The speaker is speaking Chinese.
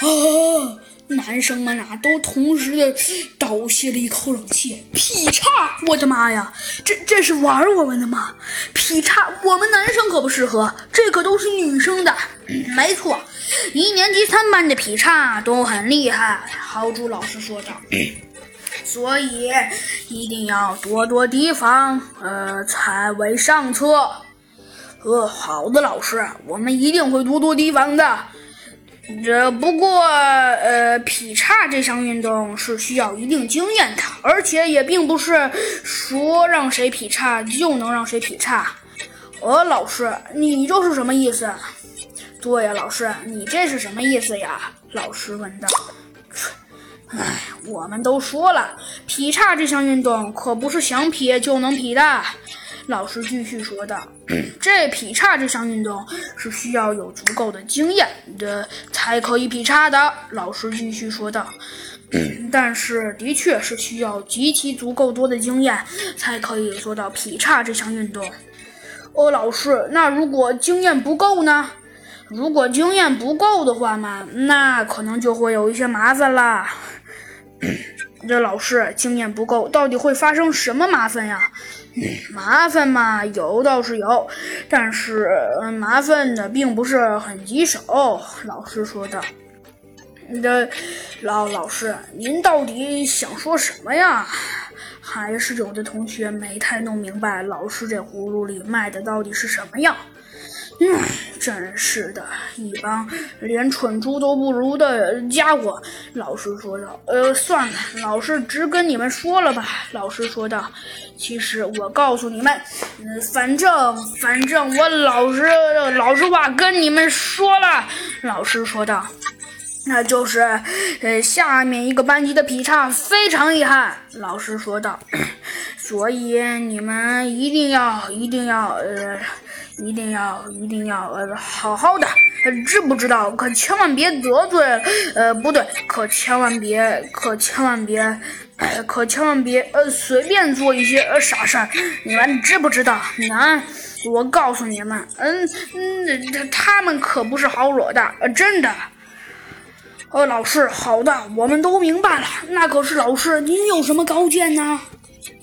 啊！男生们啊，都同时的倒吸了一口冷气。劈叉！我的妈呀，这这是玩我们的吗？劈叉，我们男生可不适合，这可都是女生的。没错，一年级三班的劈叉都很厉害。豪猪老师说道。所以一定要多多提防，呃，才为上策。呃，好的，老师，我们一定会多多提防的。这不过，呃，劈叉这项运动是需要一定经验的，而且也并不是说让谁劈叉就能让谁劈叉。呃，老师，你这是什么意思？对呀，老师，你这是什么意思呀？老师问道。唉，我们都说了，劈叉这项运动可不是想劈就能劈的。老师继续说道：“这劈叉这项运动是需要有足够的经验的才可以劈叉的。”老师继续说道：“但是，的确是需要极其足够多的经验才可以做到劈叉这项运动。”哦，老师，那如果经验不够呢？如果经验不够的话嘛，那可能就会有一些麻烦啦。这老师经验不够，到底会发生什么麻烦呀？麻烦嘛，有倒是有，但是麻烦的并不是很棘手。老师说道：“这老老师，您到底想说什么呀？”还是有的同学没太弄明白，老师这葫芦里卖的到底是什么药。唉，真是的，一帮连蠢猪都不如的家伙。老师说道：“呃，算了，老师直跟你们说了吧。”老师说道：“其实我告诉你们，嗯，反正反正我老实老实话跟你们说了。”老师说道：“那就是，呃，下面一个班级的劈叉非常厉害。”老师说道：“ 所以你们一定要一定要呃。”一定要一定要呃好好的，知不知道？可千万别得罪，呃不对，可千万别，可千万别，可千万别呃随便做一些呃傻事儿，你们知不知道？啊，我告诉你们，嗯嗯，他们可不是好惹的，呃真的。呃，老师，好的，我们都明白了。那可是老师，您有什么高见呢？